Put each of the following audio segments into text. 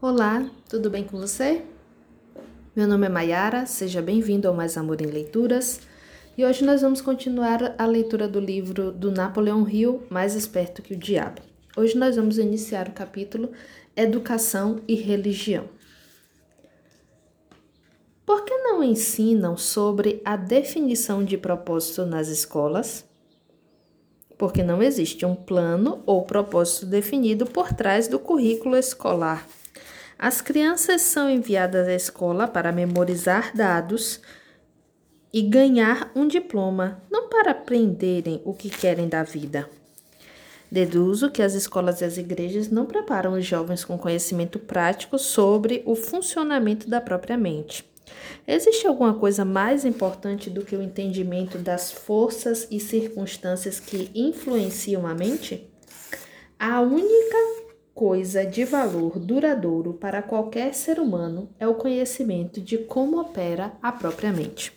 Olá, tudo bem com você? Meu nome é Mayara, seja bem-vindo ao Mais Amor em Leituras. E hoje nós vamos continuar a leitura do livro do Napoleão Hill, Mais Esperto que o Diabo. Hoje nós vamos iniciar o capítulo Educação e Religião. Por que não ensinam sobre a definição de propósito nas escolas? Porque não existe um plano ou propósito definido por trás do currículo escolar. As crianças são enviadas à escola para memorizar dados e ganhar um diploma, não para aprenderem o que querem da vida. Deduzo que as escolas e as igrejas não preparam os jovens com conhecimento prático sobre o funcionamento da própria mente. Existe alguma coisa mais importante do que o entendimento das forças e circunstâncias que influenciam a mente? A única coisa de valor duradouro para qualquer ser humano é o conhecimento de como opera a própria mente.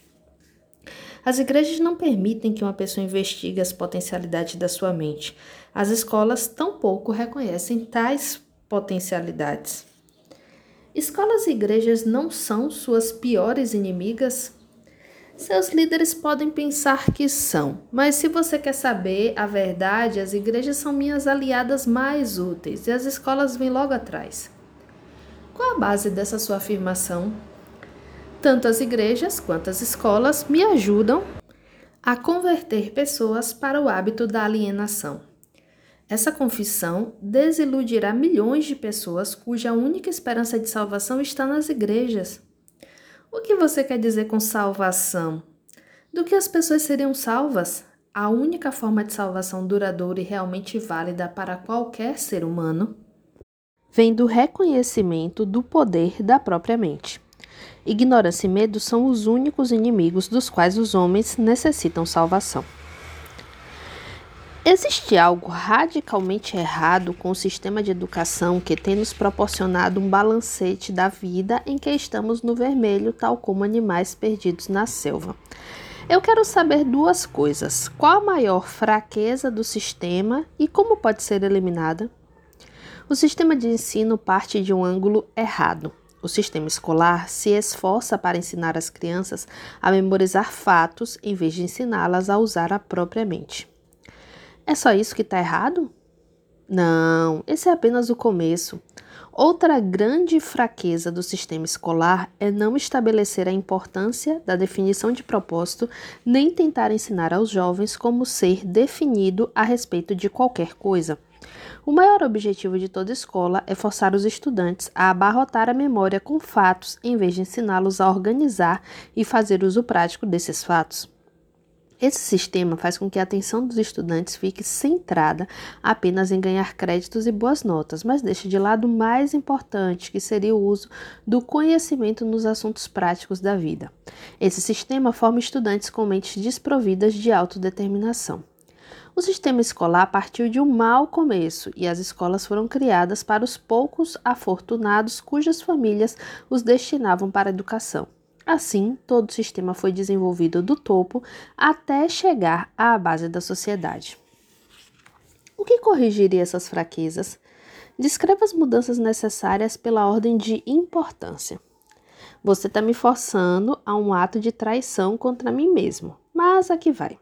As igrejas não permitem que uma pessoa investigue as potencialidades da sua mente. As escolas tampouco reconhecem tais potencialidades. Escolas e igrejas não são suas piores inimigas? Seus líderes podem pensar que são, mas se você quer saber a verdade, as igrejas são minhas aliadas mais úteis e as escolas vêm logo atrás. Qual a base dessa sua afirmação? Tanto as igrejas quanto as escolas me ajudam a converter pessoas para o hábito da alienação. Essa confissão desiludirá milhões de pessoas cuja única esperança de salvação está nas igrejas. O que você quer dizer com salvação? Do que as pessoas seriam salvas? A única forma de salvação duradoura e realmente válida para qualquer ser humano vem do reconhecimento do poder da própria mente. Ignorância e medo são os únicos inimigos dos quais os homens necessitam salvação. Existe algo radicalmente errado com o sistema de educação que tem nos proporcionado um balancete da vida em que estamos no vermelho, tal como animais perdidos na selva. Eu quero saber duas coisas: qual a maior fraqueza do sistema e como pode ser eliminada? O sistema de ensino parte de um ângulo errado. O sistema escolar se esforça para ensinar as crianças a memorizar fatos em vez de ensiná-las a usar a própria mente. É só isso que está errado? Não, esse é apenas o começo. Outra grande fraqueza do sistema escolar é não estabelecer a importância da definição de propósito, nem tentar ensinar aos jovens como ser definido a respeito de qualquer coisa. O maior objetivo de toda escola é forçar os estudantes a abarrotar a memória com fatos em vez de ensiná-los a organizar e fazer uso prático desses fatos. Esse sistema faz com que a atenção dos estudantes fique centrada apenas em ganhar créditos e boas notas, mas deixe de lado o mais importante, que seria o uso do conhecimento nos assuntos práticos da vida. Esse sistema forma estudantes com mentes desprovidas de autodeterminação. O sistema escolar partiu de um mau começo e as escolas foram criadas para os poucos afortunados cujas famílias os destinavam para a educação. Assim, todo o sistema foi desenvolvido do topo até chegar à base da sociedade. O que corrigiria essas fraquezas? Descreva as mudanças necessárias pela ordem de importância. Você está me forçando a um ato de traição contra mim mesmo, mas aqui vai.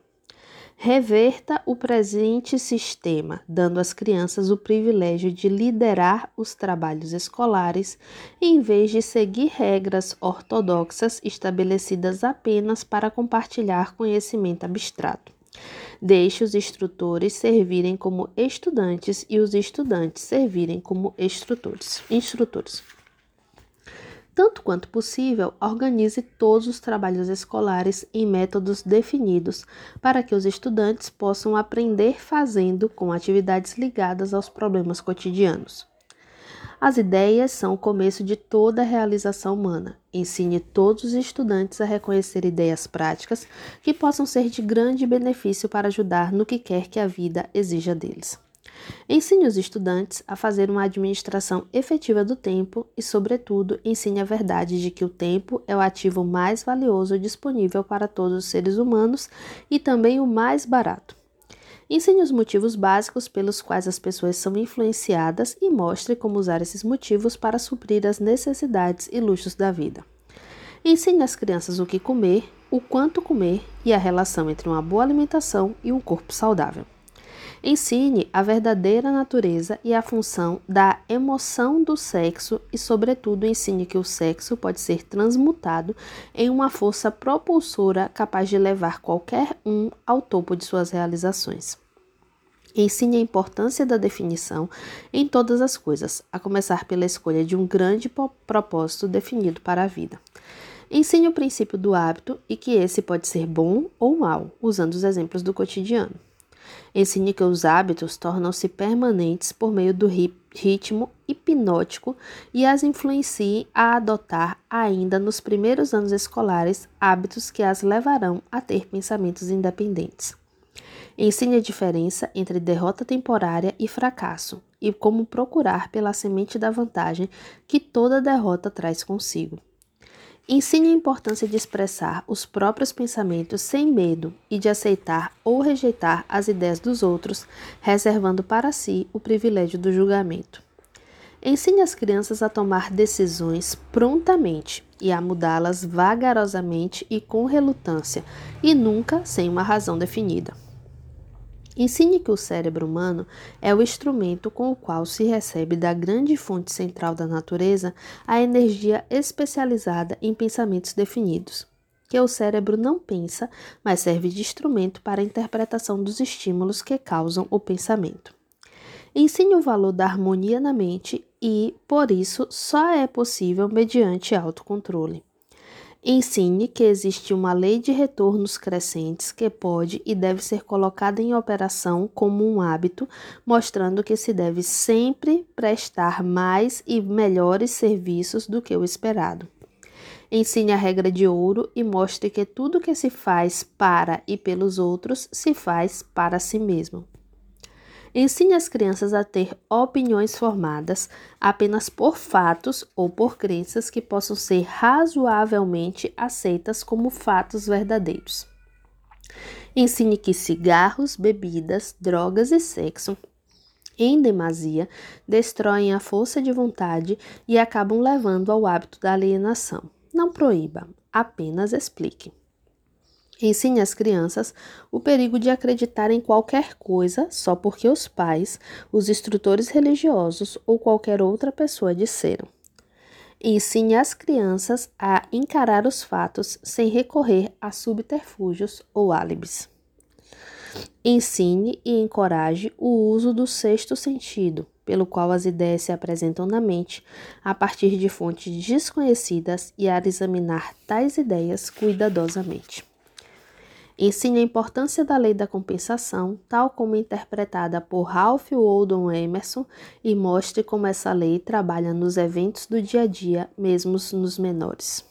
Reverta o presente sistema, dando às crianças o privilégio de liderar os trabalhos escolares, em vez de seguir regras ortodoxas estabelecidas apenas para compartilhar conhecimento abstrato. Deixe os instrutores servirem como estudantes e os estudantes servirem como instrutores. instrutores. Tanto quanto possível, organize todos os trabalhos escolares em métodos definidos para que os estudantes possam aprender fazendo com atividades ligadas aos problemas cotidianos. As ideias são o começo de toda a realização humana. Ensine todos os estudantes a reconhecer ideias práticas que possam ser de grande benefício para ajudar no que quer que a vida exija deles. Ensine os estudantes a fazer uma administração efetiva do tempo e, sobretudo, ensine a verdade de que o tempo é o ativo mais valioso disponível para todos os seres humanos e também o mais barato. Ensine os motivos básicos pelos quais as pessoas são influenciadas e mostre como usar esses motivos para suprir as necessidades e luxos da vida. Ensine às crianças o que comer, o quanto comer e a relação entre uma boa alimentação e um corpo saudável. Ensine a verdadeira natureza e a função da emoção do sexo e, sobretudo, ensine que o sexo pode ser transmutado em uma força propulsora capaz de levar qualquer um ao topo de suas realizações. Ensine a importância da definição em todas as coisas, a começar pela escolha de um grande propósito definido para a vida. Ensine o princípio do hábito e que esse pode ser bom ou mal, usando os exemplos do cotidiano. Ensine que os hábitos tornam-se permanentes por meio do ritmo hipnótico e as influencie a adotar, ainda nos primeiros anos escolares, hábitos que as levarão a ter pensamentos independentes. Ensine a diferença entre derrota temporária e fracasso e como procurar pela semente da vantagem que toda derrota traz consigo. Ensine a importância de expressar os próprios pensamentos sem medo e de aceitar ou rejeitar as ideias dos outros, reservando para si o privilégio do julgamento. Ensine as crianças a tomar decisões prontamente e a mudá-las vagarosamente e com relutância, e nunca sem uma razão definida. Ensine que o cérebro humano é o instrumento com o qual se recebe da grande fonte central da natureza a energia especializada em pensamentos definidos. Que o cérebro não pensa, mas serve de instrumento para a interpretação dos estímulos que causam o pensamento. Ensine o valor da harmonia na mente e, por isso, só é possível mediante autocontrole. Ensine que existe uma lei de retornos crescentes que pode e deve ser colocada em operação como um hábito, mostrando que se deve sempre prestar mais e melhores serviços do que o esperado. Ensine a regra de ouro e mostre que tudo que se faz para e pelos outros se faz para si mesmo. Ensine as crianças a ter opiniões formadas apenas por fatos ou por crenças que possam ser razoavelmente aceitas como fatos verdadeiros. Ensine que cigarros, bebidas, drogas e sexo em demasia destroem a força de vontade e acabam levando ao hábito da alienação. Não proíba, apenas explique. Ensine às crianças o perigo de acreditar em qualquer coisa só porque os pais, os instrutores religiosos ou qualquer outra pessoa disseram. Ensine as crianças a encarar os fatos sem recorrer a subterfúgios ou álibis. Ensine e encoraje o uso do sexto sentido, pelo qual as ideias se apresentam na mente a partir de fontes desconhecidas e a examinar tais ideias cuidadosamente. Ensine a importância da lei da compensação, tal como interpretada por Ralph Waldo Emerson, e mostre como essa lei trabalha nos eventos do dia a dia, mesmo nos menores.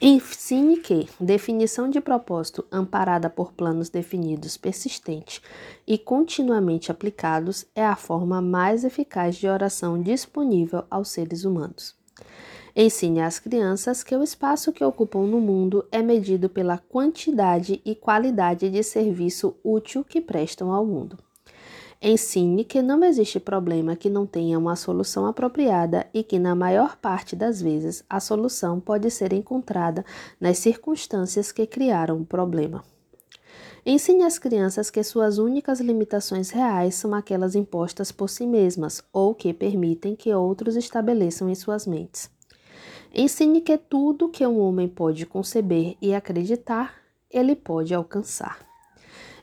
Ensine que definição de propósito amparada por planos definidos persistentes e continuamente aplicados é a forma mais eficaz de oração disponível aos seres humanos. Ensine às crianças que o espaço que ocupam no mundo é medido pela quantidade e qualidade de serviço útil que prestam ao mundo. Ensine que não existe problema que não tenha uma solução apropriada e que, na maior parte das vezes, a solução pode ser encontrada nas circunstâncias que criaram o problema. Ensine às crianças que suas únicas limitações reais são aquelas impostas por si mesmas ou que permitem que outros estabeleçam em suas mentes. Ensine que tudo que um homem pode conceber e acreditar, ele pode alcançar.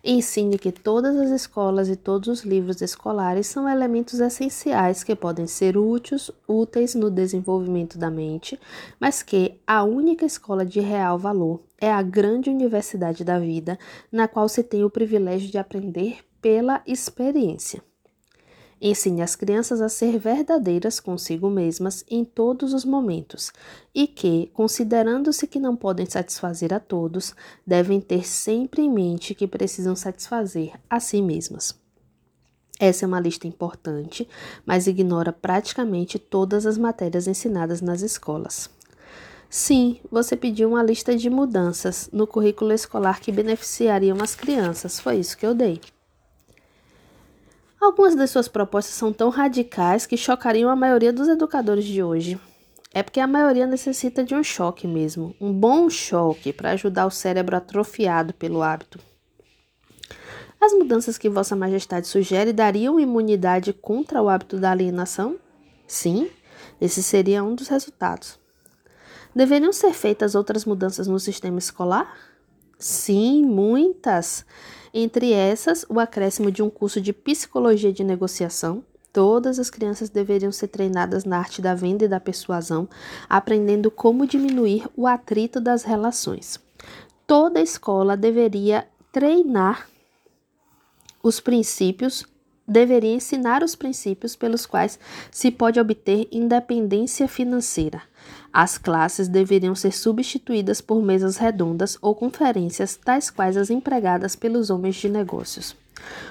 Ensine que todas as escolas e todos os livros escolares são elementos essenciais que podem ser úteis, úteis no desenvolvimento da mente, mas que a única escola de real valor é a grande universidade da vida, na qual se tem o privilégio de aprender pela experiência. Ensine as crianças a ser verdadeiras consigo mesmas em todos os momentos e que, considerando-se que não podem satisfazer a todos, devem ter sempre em mente que precisam satisfazer a si mesmas. Essa é uma lista importante, mas ignora praticamente todas as matérias ensinadas nas escolas. Sim, você pediu uma lista de mudanças no currículo escolar que beneficiariam as crianças. Foi isso que eu dei. Algumas das suas propostas são tão radicais que chocariam a maioria dos educadores de hoje. É porque a maioria necessita de um choque mesmo, um bom choque para ajudar o cérebro atrofiado pelo hábito. As mudanças que Vossa Majestade sugere dariam imunidade contra o hábito da alienação? Sim, esse seria um dos resultados. Deveriam ser feitas outras mudanças no sistema escolar? Sim, muitas. Entre essas, o acréscimo de um curso de psicologia de negociação, Todas as crianças deveriam ser treinadas na arte da venda e da persuasão, aprendendo como diminuir o atrito das relações. Toda escola deveria treinar os princípios, deveria ensinar os princípios pelos quais se pode obter independência financeira. As classes deveriam ser substituídas por mesas redondas ou conferências, tais quais as empregadas pelos homens de negócios.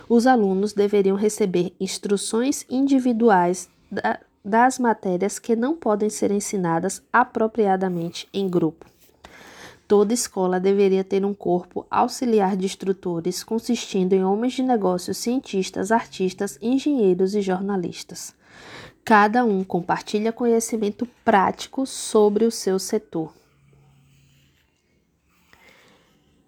Os alunos deveriam receber instruções individuais da, das matérias que não podem ser ensinadas apropriadamente em grupo. Toda escola deveria ter um corpo auxiliar de instrutores consistindo em homens de negócios, cientistas, artistas, engenheiros e jornalistas. Cada um compartilha conhecimento prático sobre o seu setor.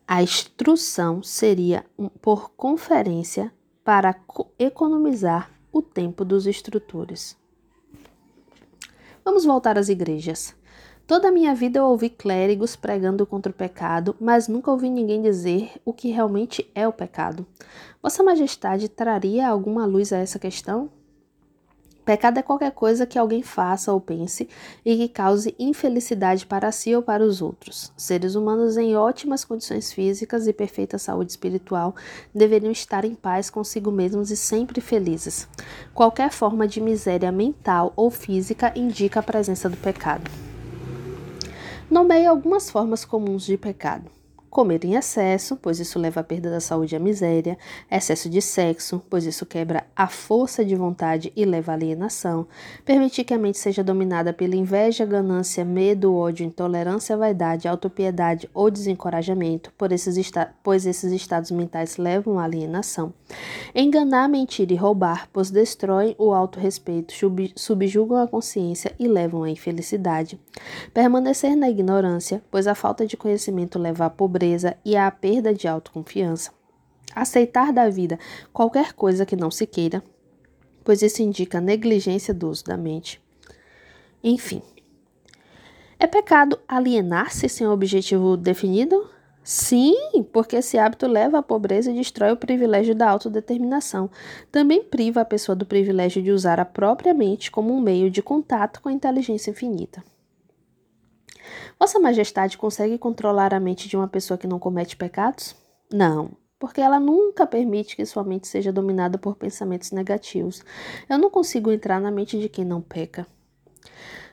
A instrução seria por conferência para economizar o tempo dos instrutores. Vamos voltar às igrejas. Toda a minha vida eu ouvi clérigos pregando contra o pecado, mas nunca ouvi ninguém dizer o que realmente é o pecado. Vossa Majestade traria alguma luz a essa questão? Pecado é qualquer coisa que alguém faça ou pense e que cause infelicidade para si ou para os outros. Seres humanos em ótimas condições físicas e perfeita saúde espiritual deveriam estar em paz consigo mesmos e sempre felizes. Qualquer forma de miséria mental ou física indica a presença do pecado. Nomeie algumas formas comuns de pecado. Comer em excesso, pois isso leva à perda da saúde e à miséria. Excesso de sexo, pois isso quebra a força de vontade e leva à alienação. Permitir que a mente seja dominada pela inveja, ganância, medo, ódio, intolerância, vaidade, autopiedade ou desencorajamento, por esses pois esses estados mentais levam à alienação. Enganar, mentir e roubar, pois destroem o autorrespeito, subjugam a consciência e levam à infelicidade. Permanecer na ignorância, pois a falta de conhecimento leva à pobreza pobreza e à perda de autoconfiança. Aceitar da vida qualquer coisa que não se queira, pois isso indica negligência do uso da mente. Enfim. É pecado alienar-se sem um objetivo definido? Sim, porque esse hábito leva à pobreza e destrói o privilégio da autodeterminação. Também priva a pessoa do privilégio de usar a própria mente como um meio de contato com a inteligência infinita. Vossa Majestade consegue controlar a mente de uma pessoa que não comete pecados? Não, porque ela nunca permite que sua mente seja dominada por pensamentos negativos. Eu não consigo entrar na mente de quem não peca.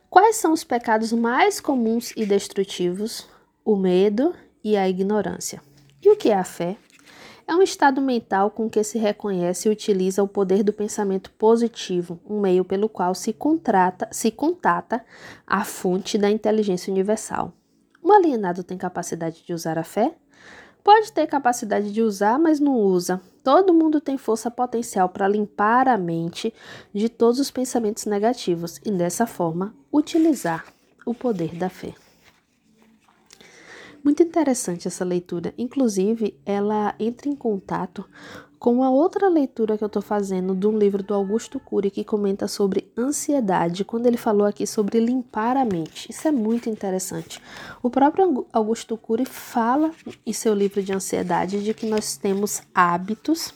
Quais são os pecados mais comuns e destrutivos? O medo e a ignorância. E o que é a fé? É um estado mental com que se reconhece e utiliza o poder do pensamento positivo, um meio pelo qual se, contrata, se contata a fonte da inteligência universal. Um alienado tem capacidade de usar a fé? Pode ter capacidade de usar, mas não usa. Todo mundo tem força potencial para limpar a mente de todos os pensamentos negativos e, dessa forma, utilizar o poder da fé. Muito interessante essa leitura. Inclusive, ela entra em contato com a outra leitura que eu estou fazendo de um livro do Augusto Cury que comenta sobre ansiedade, quando ele falou aqui sobre limpar a mente. Isso é muito interessante. O próprio Augusto Cury fala em seu livro de ansiedade de que nós temos hábitos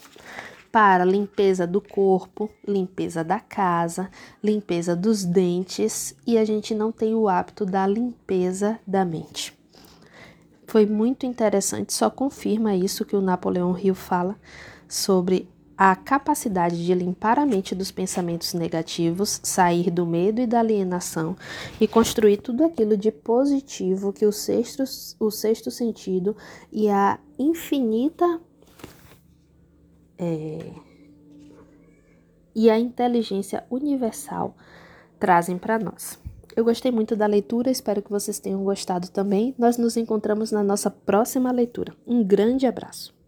para limpeza do corpo, limpeza da casa, limpeza dos dentes e a gente não tem o hábito da limpeza da mente. Foi muito interessante, só confirma isso que o Napoleão Hill fala sobre a capacidade de limpar a mente dos pensamentos negativos, sair do medo e da alienação e construir tudo aquilo de positivo que o sexto, o sexto sentido e a infinita é, e a inteligência universal trazem para nós. Eu gostei muito da leitura, espero que vocês tenham gostado também. Nós nos encontramos na nossa próxima leitura. Um grande abraço.